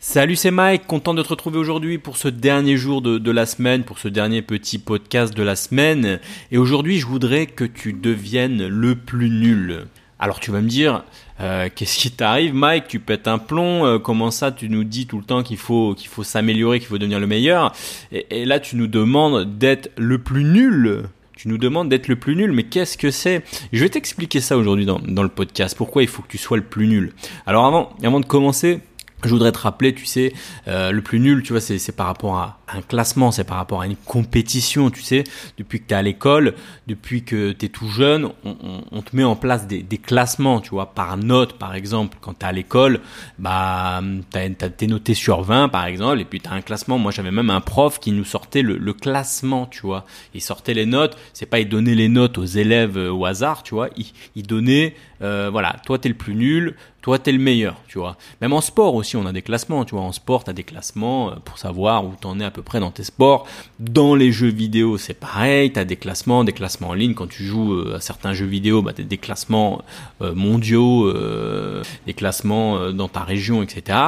Salut, c'est Mike, content de te retrouver aujourd'hui pour ce dernier jour de, la semaine, pour ce dernier petit podcast de la semaine. Et aujourd'hui, je voudrais que tu deviennes le plus nul. Alors tu vas me dire, euh, qu'est-ce qui t'arrive, Mike? Tu pètes un plomb euh, Comment ça Tu nous dis tout le temps qu'il faut qu'il faut s'améliorer, qu'il faut devenir le meilleur? Et, là, tu nous demandes d'être le plus nul. Tu nous demandes d'être le plus nul, mais qu'est-ce que c'est? Je vais t'expliquer ça aujourd'hui dans, dans le podcast. Pourquoi il faut que tu sois le plus nul Alors avant, avant de commencer, je voudrais te rappeler, tu sais, euh, le plus nul, tu vois, c'est par rapport à un classement, c'est par rapport à une compétition, tu sais. Depuis que tu es à l'école, depuis que tu es tout jeune, on, te met en place des, classements, tu vois, par note, par exemple. Quand tu es à l'école, bah, tu es noté sur 20, par exemple, et puis tu as un classement. Moi, j'avais même un prof qui nous sortait le, classement, tu vois. Il sortait les notes, c'est pas il donnait les notes aux élèves euh, au hasard, tu vois. Il, donnait, euh, voilà, toi, tu es le plus nul, toi, tu es le meilleur, tu vois. Même en sport aussi, on a des classements, tu vois. En sport, tu as des classements euh, pour savoir où t'en es à peu près dans tes sports. Dans les jeux vidéo, c'est pareil, tu as des classements, des classements en ligne. Quand tu joues euh, à certains jeux vidéo, bah, tu as des classements euh, mondiaux, des classements dans ta région, etc.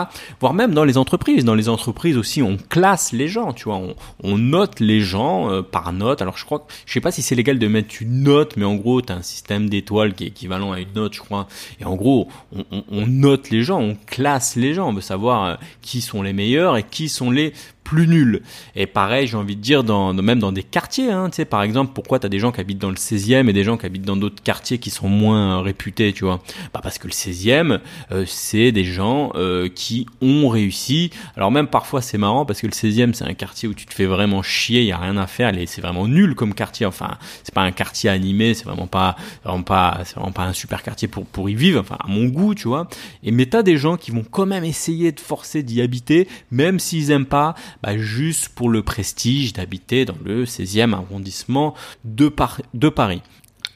Voire même dans les entreprises. Dans les entreprises aussi, on classe les gens, tu vois. On, note les gens par note. Alors, je crois, je sais pas si c'est légal de mettre une note, mais en gros, tu as un système d'étoiles qui est équivalent à une note, je crois. Et en gros, on, on note les gens, on classe les gens, on veut savoir euh, qui sont les meilleurs et qui sont les plus nul. Et pareil, j'ai envie de dire, dans, même dans des quartiers, hein, tu sais, par exemple, pourquoi tu as des gens qui habitent dans le 16e et des gens qui habitent dans d'autres quartiers qui sont moins réputés, tu vois? Bah Parce que le 16e, euh, c'est des gens euh, qui ont réussi. Alors même parfois, c'est marrant parce que le 16e, c'est un quartier où tu te fais vraiment chier, il y a rien à faire, c'est vraiment nul comme quartier. Enfin, c'est pas un quartier animé, c'est vraiment pas, vraiment pas, vraiment pas un super quartier pour, pour y vivre, enfin, à mon goût, tu vois? Et mais t'as des gens qui vont quand même essayer de forcer d'y habiter, même s'ils aiment pas, bah, juste pour le prestige d'habiter dans le 16e arrondissement de, Paris.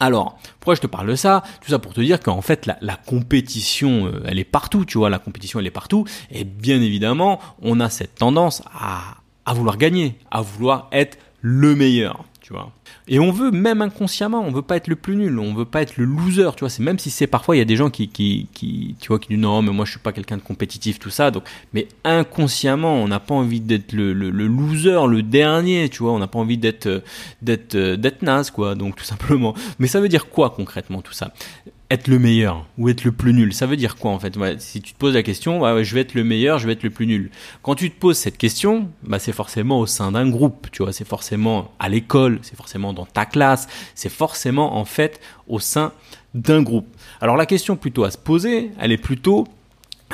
Alors, pourquoi je te parle de ça? Tout ça pour te dire qu'en fait, la, compétition, euh, elle est partout, tu vois, la compétition, elle est partout. Et bien évidemment, on a cette tendance à, à vouloir gagner, à vouloir être le meilleur tu. Et on veut même inconsciemment, on veut pas être le plus nul, on veut pas être le loser, tu vois. Même si c'est parfois il y a des gens qui, qui, tu vois, qui disent non, mais moi je suis pas quelqu'un de compétitif, tout ça. Donc, mais inconsciemment, on n'a pas envie d'être le, le, le, loser, le dernier, tu vois. On n'a pas envie d'être, d'être, d'être naze, quoi. Donc tout simplement. Mais ça veut dire quoi concrètement tout ça? Être le meilleur ou être le plus nul, ça veut dire quoi en fait? Si tu te poses la question, je vais être le meilleur, je vais être le plus nul. Quand tu te poses cette question, bah, c'est forcément au sein d'un groupe, tu vois, c'est forcément à l'école, c'est forcément dans ta classe, c'est forcément en fait au sein d'un groupe. Alors la question plutôt à se poser, elle est plutôt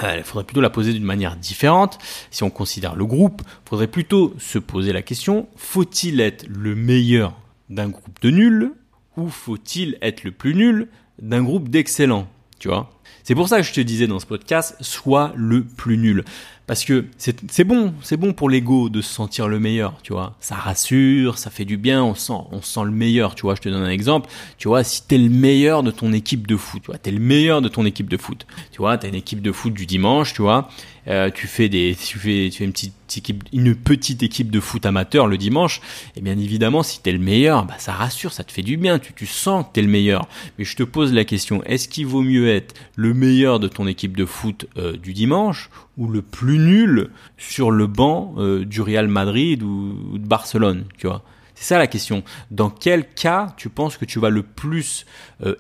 euh, il faudrait plutôt la poser d'une manière différente. Si on considère le groupe, il faudrait plutôt se poser la question, faut-il être le meilleur d'un groupe de nuls ou faut-il être le plus nul d'un groupe d'excellents, tu vois. C'est pour ça que je te disais dans ce podcast, sois le plus nul. Parce que c'est bon, c'est bon pour l'ego de se sentir le meilleur, tu vois. Ça rassure, ça fait du bien, on sent, on sent le meilleur, tu vois. Je te donne un exemple. Tu vois, si t'es le meilleur de ton équipe de foot, tu vois, t'es le meilleur de ton équipe de foot. Tu vois, t'as une équipe de foot du dimanche, tu vois. Euh, tu fais des, tu fais, tu fais une petite équipe, une petite équipe de foot amateur le dimanche. Et bien évidemment, si t'es le meilleur, bah ça rassure, ça te fait du bien. Tu, tu sens que t'es le meilleur. Mais je te pose la question est-ce qu'il vaut mieux être le meilleur de ton équipe de foot euh, du dimanche ou le plus nul sur le banc euh, du Real Madrid ou, de Barcelone, tu vois c'est ça la question. Dans quel cas tu penses que tu vas le plus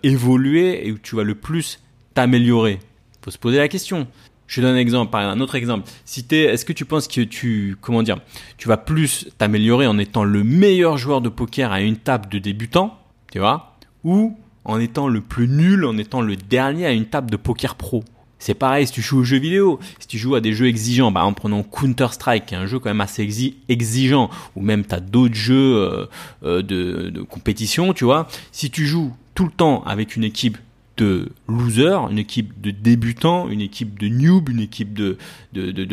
évoluer et où tu vas le plus t'améliorer? Faut se poser la question. Je donne un exemple, un autre exemple. Si est-ce que tu penses que tu, comment dire, tu vas plus t'améliorer en étant le meilleur joueur de poker à une table de débutant, tu vois, ou en étant le plus nul, en étant le dernier à une table de poker pro. C'est pareil si tu joues aux jeux vidéo, si tu joues à des jeux exigeants, bah en prenant Counter-Strike, qui est un jeu quand même assez exigeant, ou même tu as d'autres jeux euh, euh, de, compétition, tu vois, si tu joues tout le temps avec une équipe de losers, une équipe de débutants, une équipe de noob, une équipe de,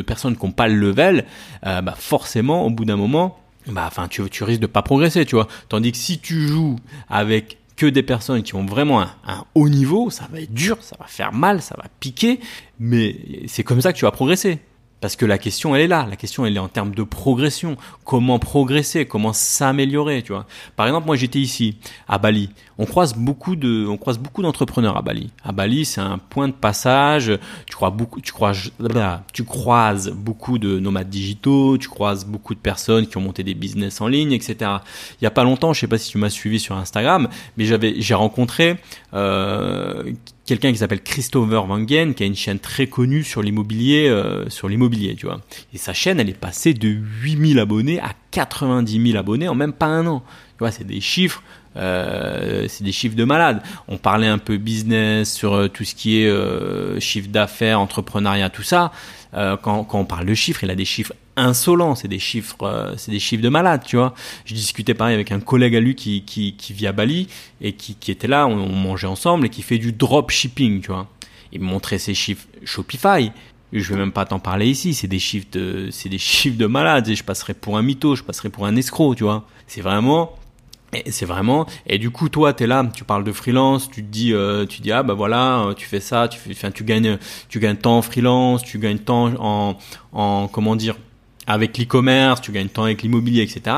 personnes qui n'ont pas le level, euh, bah forcément, au bout d'un moment, bah, enfin, tu, tu risques de pas progresser, tu vois. Tandis que si tu joues avec que des personnes qui ont vraiment un, haut niveau, ça va être dur, ça va faire mal, ça va piquer, mais c'est comme ça que tu vas progresser. Parce que la question, elle est là. La question, elle est en termes de progression. Comment progresser? Comment s'améliorer Tu vois? Par exemple, moi, j'étais ici, à Bali. On croise beaucoup de, on croise beaucoup d'entrepreneurs à Bali. À Bali, c'est un point de passage. Tu crois beaucoup, tu croises, tu croises beaucoup de nomades digitaux. Tu croises beaucoup de personnes qui ont monté des business en ligne, etc. Il y a pas longtemps, je sais pas si tu m'as suivi sur Instagram, mais j'avais, j'ai rencontré euh, quelqu'un qui s'appelle Christopher Wangen, qui a une chaîne très connue sur l'immobilier, euh, sur l'immobilier, tu vois. Et sa chaîne, elle est passée de 8000 abonnés à 90 000 abonnés en même pas un an. Tu vois, c'est des chiffres, euh, c'est des chiffres de malade. On parlait un peu business sur euh, tout ce qui est euh, chiffre d'affaires, entrepreneuriat, tout ça. Euh, quand, quand on parle de chiffres, il a des chiffres insolent, c'est des chiffres, euh, c'est des chiffres de malade, tu vois. Je discutais pareil avec un collègue à lui qui, qui, qui vit à Bali et qui, qui était là, on, mangeait ensemble et qui fait du drop shipping, tu vois. Il me montrait ses chiffres Shopify. Je vais même pas t'en parler ici, c'est des chiffres de, c'est des chiffres de malade. Et je passerais pour un mytho, je passerais pour un escroc, tu vois. C'est vraiment, c'est vraiment et du coup toi tu là tu parles de freelance tu te dis euh, tu dis ah bah voilà tu fais ça tu fais tu gagnes tu gagnes temps en freelance tu gagnes temps en en comment dire avec l'e-commerce, tu gagnes temps avec l'immobilier, etc.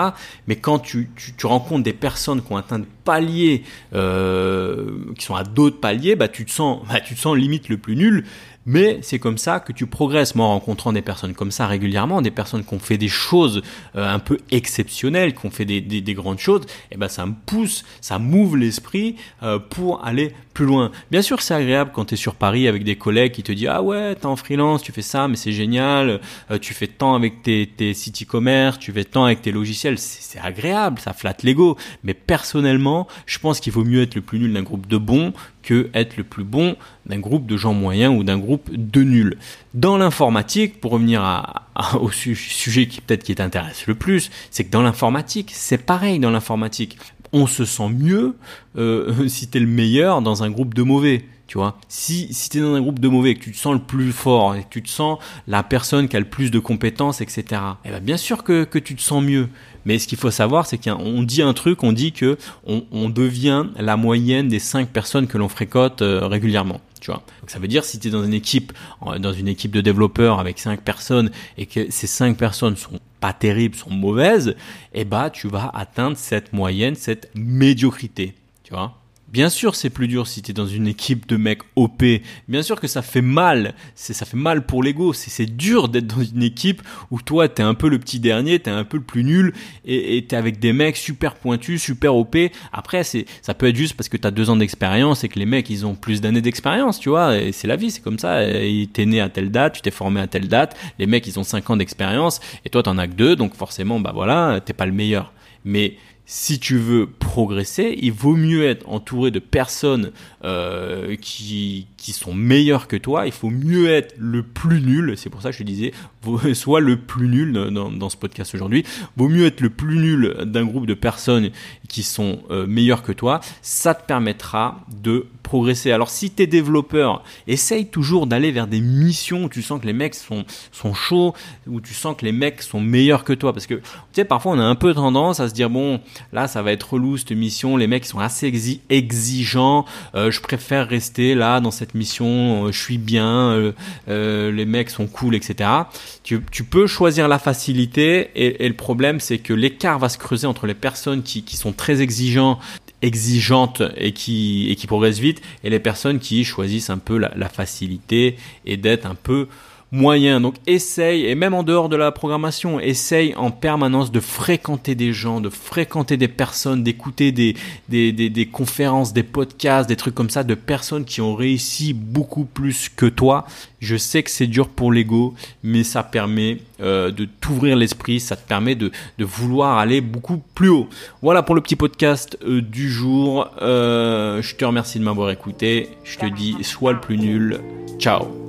Mais quand tu, tu, tu, rencontres des personnes qui ont atteint des paliers, euh, qui sont à d'autres paliers, bah tu te sens, bah, tu te sens limite le plus nul. Mais c'est comme ça que tu progresses. Moi, en rencontrant des personnes comme ça régulièrement, des personnes qui ont fait des choses euh, un peu exceptionnelles, qui ont fait des, des, des grandes choses, eh ben ça me pousse, ça m'ouvre l'esprit euh, pour aller plus loin. Bien sûr, c'est agréable quand tu es sur Paris avec des collègues qui te disent ah ouais, t'es en freelance, tu fais ça, mais c'est génial. Euh, tu fais tant avec tes, tes sites e-commerce, tu fais tant avec tes logiciels, c'est agréable, ça flatte l'ego. Mais personnellement, je pense qu'il vaut mieux être le plus nul d'un groupe de bons que être le plus bon d'un groupe de gens moyens ou d'un groupe de nuls. Dans l'informatique, pour revenir au sujet qui peut-être qui t'intéresse le plus, c'est que dans l'informatique, c'est pareil dans l'informatique. On se sent mieux euh, si t'es le meilleur dans un groupe de mauvais. Tu vois, si, si tu es dans un groupe de mauvais, que tu te sens le plus fort et que tu te sens la personne qui a le plus de compétences, etc., eh ben bien sûr que, que tu te sens mieux. Mais ce qu'il faut savoir, c'est qu'on dit un truc, on dit que on, on devient la moyenne des cinq personnes que l'on fréquente euh, régulièrement. Tu vois. Donc ça veut dire si tu es dans une équipe, dans une équipe de développeurs avec cinq personnes et que ces cinq personnes sont pas terribles, sont mauvaises, eh bah tu vas atteindre cette moyenne, cette médiocrité. Tu vois. Bien sûr, c'est plus dur si tu es dans une équipe de mecs OP. Bien sûr que ça fait mal. C'est, ça fait mal pour l'ego. C'est, c'est dur d'être dans une équipe où toi, t'es un peu le petit dernier, t'es un peu le plus nul et, t'es avec des mecs super pointus, super OP. Après, c'est, ça peut être juste parce que t'as deux ans d'expérience et que les mecs, ils ont plus d'années d'expérience, tu vois. Et c'est la vie, c'est comme ça. T'es né à telle date, tu t'es formé à telle date. Les mecs, ils ont cinq ans d'expérience et toi, t'en as que deux. Donc forcément, bah voilà, t'es pas le meilleur. Mais si tu veux progresser, il vaut mieux être entouré de personnes euh, qui, qui sont meilleures que toi. Il faut mieux être le plus nul. C'est pour ça que je te disais, soit le plus nul dans, dans ce podcast aujourd'hui. Vaut mieux être le plus nul d'un groupe de personnes qui sont euh, meilleures que toi. Ça te permettra de progresser. Alors si tu es développeur, essaye toujours d'aller vers des missions où tu sens que les mecs sont, sont chauds, où tu sens que les mecs sont meilleurs que toi. Parce que tu sais, parfois on a un peu tendance à se dire, bon, là ça va être relou cette mission, les mecs sont assez exigeants, euh, je préfère rester là dans cette mission, euh, je suis bien, euh, les mecs sont cool, etc. Tu, peux choisir la facilité et, le problème c'est que l'écart va se creuser entre les personnes qui, sont très exigeants exigeantes et qui, et qui progressent vite, et les personnes qui choisissent un peu la facilité et d'être un peu moyen. Donc essaye, et même en dehors de la programmation, essaye en permanence de fréquenter des gens, de fréquenter des personnes, d'écouter des, des, des, des, conférences, des podcasts, des trucs comme ça, de personnes qui ont réussi beaucoup plus que toi. Je sais que c'est dur pour l'ego, mais ça permet euh, de t'ouvrir l'esprit, ça te permet de, de vouloir aller beaucoup plus haut. Voilà pour le petit podcast euh, du jour. Euh, je te remercie de m'avoir écouté. Je te dis, sois le plus nul. Ciao